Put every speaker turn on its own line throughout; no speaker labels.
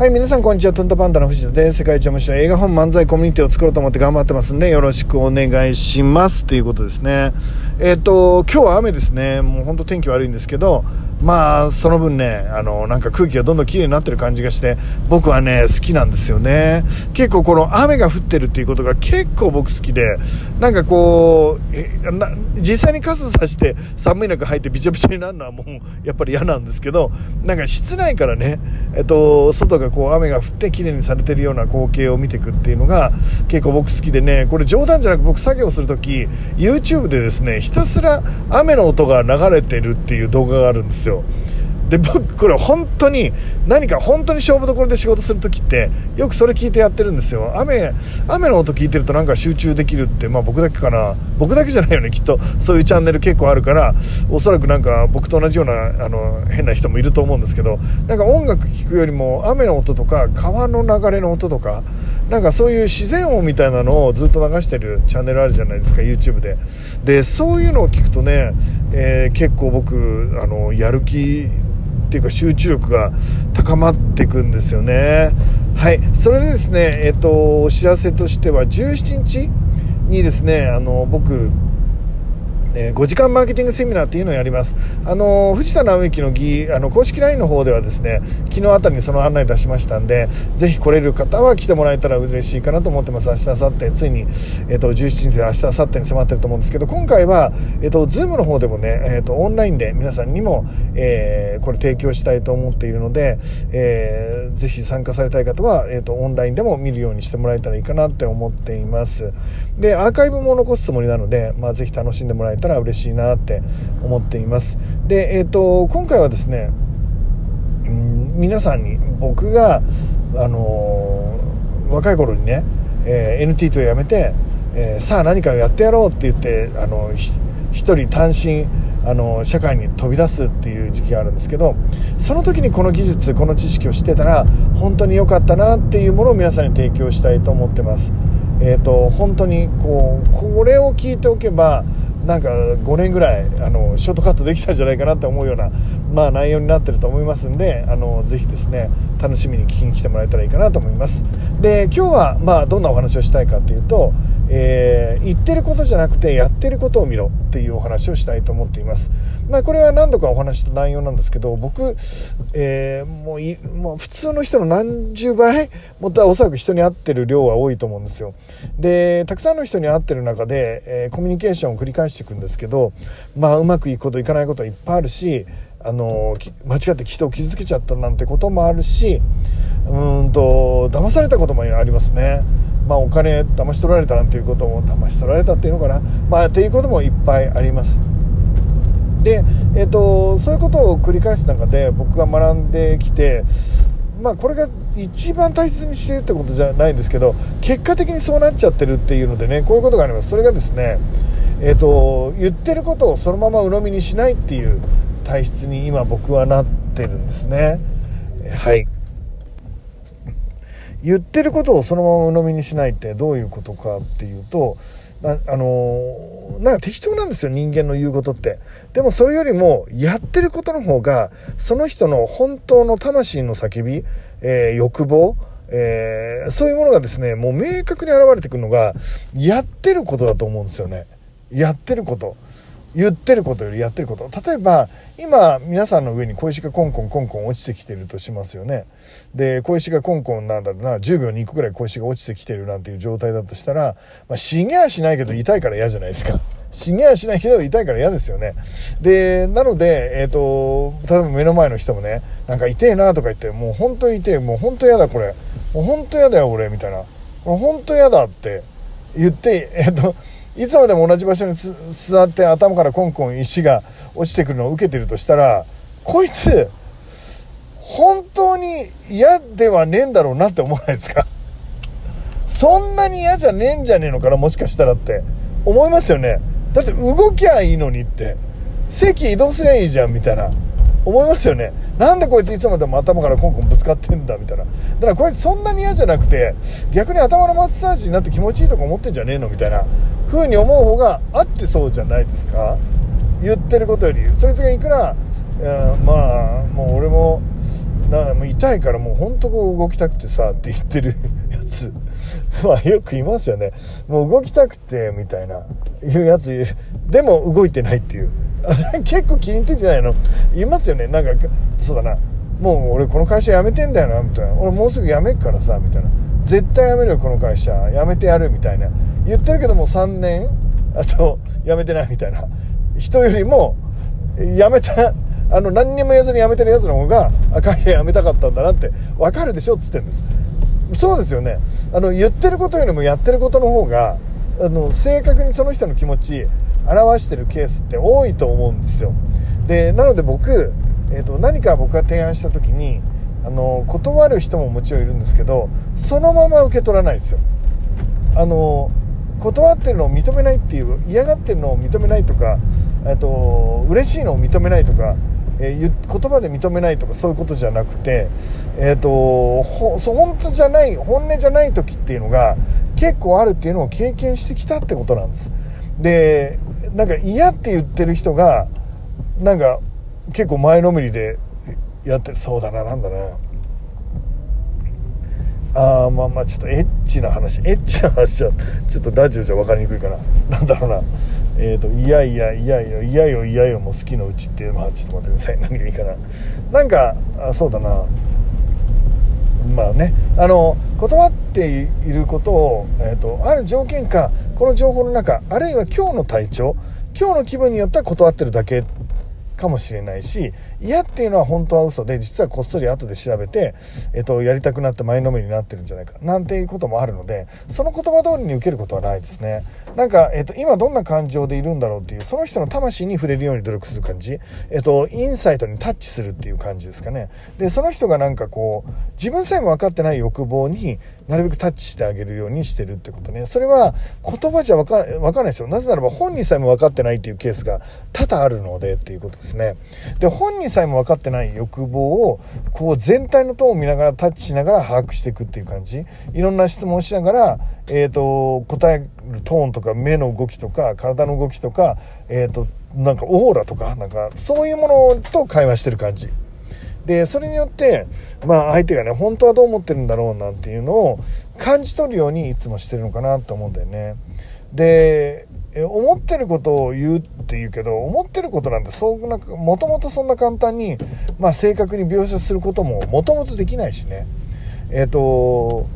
はい、皆さんこんにちは。トントパンダの藤田です世界一面白い映画本漫才コミュニティを作ろうと思って頑張ってますんで、よろしくお願いします。ということですね。えっ、ー、と、今日は雨ですね。もうほんと天気悪いんですけど、まあ、その分ね、あの、なんか空気がどんどん綺麗になってる感じがして、僕はね、好きなんですよね。結構この雨が降ってるっていうことが結構僕好きで、なんかこう、実際に傘さして寒い中入ってびちゃびちゃになるのはもうやっぱり嫌なんですけど、なんか室内からね、えっと、外がこう雨が降って綺麗にされてるような光景を見ていくっていうのが結構僕好きでね、これ冗談じゃなく僕作業する時、YouTube でですね、ひたすら雨の音が流れてるっていう動画があるんですよ。で僕これ本当に何か本当に勝負どころで仕事する時ってよくそれ聞いてやってるんですよ。雨雨の音聞いてるとなんか集中できるってまあ僕だけかな。僕だけじゃないよねきっと。そういうチャンネル結構あるからおそらくなんか僕と同じようなあの変な人もいると思うんですけどなんか音楽聴くよりも雨の音とか川の流れの音とかなんかそういう自然音みたいなのをずっと流してるチャンネルあるじゃないですか YouTube で。でそういうのを聞くとね、えー、結構僕あのやる気っていうか集中力が高まっていくんですよね。はい。それでですねえっ、とお知らせとしては17日にですねあの僕え、5時間マーケティングセミナーっていうのをやります。あの、藤田直之の議、あの、公式 LINE の方ではですね、昨日あたりにその案内出しましたんで、ぜひ来れる方は来てもらえたら嬉しいかなと思ってます。明日、明後日、ついに、えっ、と、17日明日、明後日に迫ってると思うんですけど、今回は、えっ、と、ズームの方でもね、えっ、と、オンラインで皆さんにも、えこれ提供したいと思っているので、えー、ぜひ参加されたい方は、えっ、と、オンラインでも見るようにしてもらえたらいいかなって思っています。で、アーカイブも残すつもりなので、まあ、ぜひ楽しんでもらえたら嬉しいなって思っていますでえっ、ー、と今回はですねうん皆さんに僕があのー、若い頃にね、えー、NTT を辞めて、えー、さあ何かをやってやろうって言ってあの一人単身あの社会に飛び出すっていう時期があるんですけどその時にこの技術この知識を知ってたら本当に良かったなっていうものを皆さんに提供したいと思ってます。えーと、本当にこうこれを聞いておけばなんか5年ぐらいあのショートカットできたんじゃないかなって思うような、まあ、内容になってると思いますんであのぜひですね楽しみに聞きに来てもらえたらいいかなと思います。で今日は、まあ、どんなお話をしたいかっていうと、えー、言ってることじゃなくてやってることを見ろっていうお話をしたいと思っています、まあ、これは何度かお話した内容なんですけど僕、えー、もういもう普通の人の何十倍もっとおそらく人に会ってる量は多いと思うんですよでたくさんの人に会ってる中で、えー、コミュニケーションを繰り返していくんですけどまあうまくいくこといかないことはいっぱいあるしあの間違って人を傷つけちゃったなんてこともあるしうんと騙されたこともありますね。まあ、お金騙し取られたなんていうことも騙し取られたっていうのかな、まあ、っていうこともいっぱいあります。で、えーと、そういうことを繰り返す中で僕が学んできてまあこれが一番大切にしてるってことじゃないんですけど結果的にそうなっちゃってるっていうのでねこういうことがあります。それがですねえっ、ー、と言ってることをそのまま鵜呑みにしないっていう体質に今僕はなってるんですね。はい。言ってることをそのまま鵜呑みにしないってどういうことかっていうとあのなんか適当なんですよ人間の言うことって。でもそれよりもやってることの方がその人の本当の魂の叫び、えー、欲望えー、そういうものがですねもう明確に現れてくるのがやってることだと思うんですよね。やってること。言ってることよりやってること。例えば今皆さんの上に小石がコンコンコンコン落ちてきてるとしますよね。で小石がコンコンなんだろうな。10秒に1個ぐらい小石が落ちてきてるなんていう状態だとしたら、まあ、死にゃしないけど痛いから嫌じゃないですか。死にゃしないけど痛いから嫌ですよね。でなのでえっ、ー、と例えば目の前の人もねなんか痛えなとか言ってもう本当に痛えもう本当嫌だこれ。もう本当嫌だよ俺みたいな。これ本当嫌だって言ってえっ、ー、といつまでも同じ場所に座って頭からコンコン石が落ちてくるのを受けてるとしたらこいつ本当に嫌ではねえんだろうなって思わないですか？そんなに嫌じゃねえんじゃねえのかなもしかしたらって思いますよね。だって動きゃいいのにって。席移動すりゃいいじゃんみたいな。思いますよね。なんでこいついつまでも頭からコンコンぶつかってんだみたいな。だからこいつそんなに嫌じゃなくて逆に頭のマッサージになって気持ちいいとか思ってんじゃねえのみたいな。風に思う方が合ってそうじゃないですか。言ってることより。そいつがいくら、まあもう俺もなもう痛いからもうほんとこう動きたくてさって言ってるやつ。まあよくいますよね。もう動きたくてみたいな。いうやつでも動いてないっていう。結構気に入ってんじゃないの？いますよね。なんかそうだな。もう俺この会社辞めてんだよなみたいな。俺もうすぐ辞めっからさみたいな。絶対辞めるよこの会社。辞めてやるみたいな。言ってるけども3年。あと辞めてないみたいな。人よりも辞めたあの何にも言わずに辞めてるやつの方が会社辞めたかったんだなって分かるでしょ？っつってんです。そうですよね。あの言ってることよりもやってることの方があの正確にその人の気持ち表してるケースって多いと思うんですよ。でなので僕えーと、何か僕が提案した時にあの断る人ももちろんいるんですけどそのまま受け取らないですよ。あの断ってるのを認めないっていう嫌がってるのを認めないとかと嬉しいのを認めないとか、え、言葉で認めないとかそういうことじゃなくて、えーと、ほ本当じゃない本音じゃない時っていうのが結構あるっていうのを経験してきたってことなんです。でなんか嫌って言ってる人がなんか結構前のめりでやってるそうだななんだな。あーまあまあちょっとエッチな話。エッチな話はちょっとラジオじゃ分かりにくいかな。なんだろうな。えっ、ー、といやいやいやいやいやよいやよも好きのうちっていうまあちょっと待ってください。何がいいかな。なんかあそうだな。まあね。あの断っていることを、えーと、ある条件かこの情報の中あるいは今日の体調今日の気分によっては断ってるだけかもしれないし嫌っていうのは本当は嘘で実はこっそり後で調べて、えっと、やりたくなって前のめりになってるんじゃないか。なんていうこともあるのでその言葉通りに受けることはないですね。なんか、えっと、今どんな感情でいるんだろうっていうその人の魂に触れるように努力する感じ、えっと、インサイトにタッチするっていう感じですかね。でその人がなんかこう自分さえも分かってない欲望になるべくタッチしてあげるようにしてるってことね。それは言葉じゃ分か分かんないですよ。なぜならば本人さえも分かってないっていうケースが多々あるのでっていうことです。ねで本人さえも分かってない欲望をこう全体のトーンを見ながらタッチしながら把握していくっていう感じいろんな質問をしながら、えーと、答えるトーンとか目の動きとか体の動きとか、えーと、なんかオーラとかなんかそういうものと会話してる感じ。でそれによってまあ相手がね本当はどう思ってるんだろうなんていうのを感じ取るようにいつもしてるのかなと思うんだよね。でえ思ってることを言うって言うけど思ってることなんてそうなもともとそんな簡単に、まあ、正確に描写することももともとできないしね。えっ、ー、と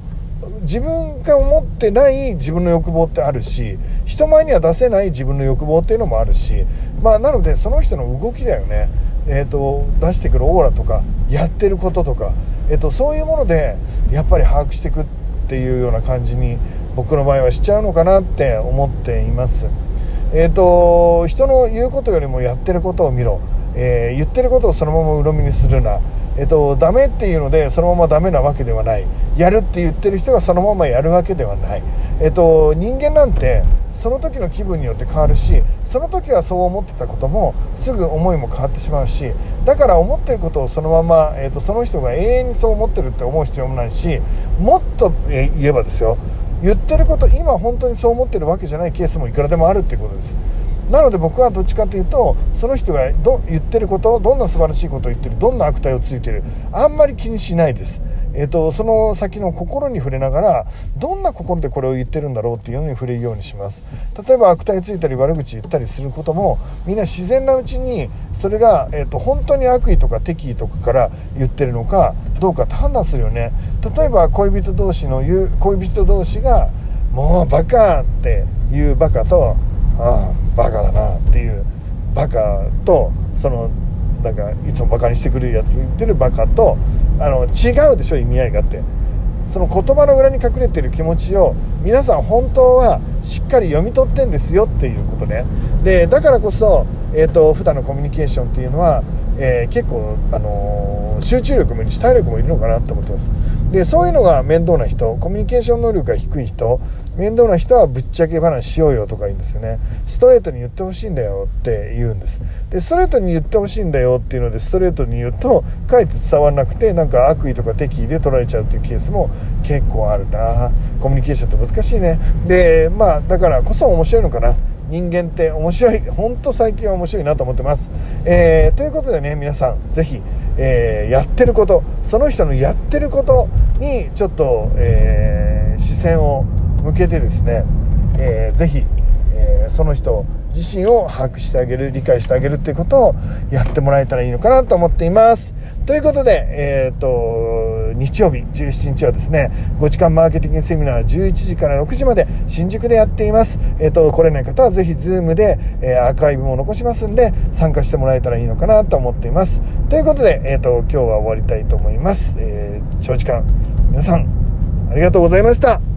自分が思ってない自分の欲望ってあるし人前には出せない自分の欲望っていうのもあるしまあなのでその人の動きだよね。えーと、出してくるオーラとかやってることとか、えーとそういうものでやっぱり把握していくってていうような感じに僕の場合はしちゃうのかなって思っています。えっ、ー、と人の言うことよりもやってることを見ろ、えー、言ってることをそのまま鵜呑みにするな。えっ、とダメっていうのでそのままダメなわけではない。やるって言ってる人がそのままやるわけではない。えっ、と人間なんてその時の気分によって変わるしその時はそう思ってたこともすぐ思いも変わってしまうしだから思ってることをそのまま、えーと、その人が永遠にそう思ってるって思う必要もないしもっと言えばですよ。言ってること今本当にそう思ってるわけじゃないケースもいくらでもあるってことです。なので僕はどっちかっていうとその人がど言ってることどんな素晴らしいことを言ってるどんな悪態をついてるあんまり気にしないですえーと、その先の心に触れながらどんな心でこれを言ってるんだろうっていうのに触れるようにします例えば悪態ついたり悪口言ったりすることもみんな自然なうちにそれが、えーと、本当に悪意とか敵意とかから言ってるのかどうかって判断するよね例えば恋人同士の言う恋人同士が「もうバカ!」っていうバカと「ああバカだな」っていうバカとそのなんかいつもバカにしてくるやつ言ってるバカとあの違うでしょ意味合いがあってその言葉の裏に隠れてる気持ちを皆さん本当はしっかり読み取ってんですよっていうことね。でだからこそ、えーと、普段のコミュニケーションっていうのは、えー、結構、あのー、集中力もいるし体力もいるのかなと思ってます。でそういうのが面倒な人コミュニケーション能力が低い人面倒な人はぶっちゃけ話しようよとか言うんですよね。ストレートに言ってほしいんだよって言うんです。でストレートに言ってほしいんだよっていうのでストレートに言うとかえって伝わらなくてなんか悪意とか敵意で取られちゃうっていうケースも結構あるな。コミュニケーションって難しいね。でまあだからこそ面白いのかな。人間って面白い本当最近は面白いなと思ってます、えー、ということでね皆さん是非、えー、やってることその人のやってることにちょっと、えー、視線を向けてですね、えー、ぜひ、え、その人自身を把握してあげる理解してあげるっていうことをやってもらえたらいいのかなと思っています。ということで、えっ、と日曜日17日はですね5時間マーケティングセミナー11時から6時まで新宿でやっています。えっ、ー、と来れない方はぜひ Zoom で、えー、アーカイブも残しますんで参加してもらえたらいいのかなと思っています。ということで、えっ、と今日は終わりたいと思います、え長時間皆さんありがとうございました。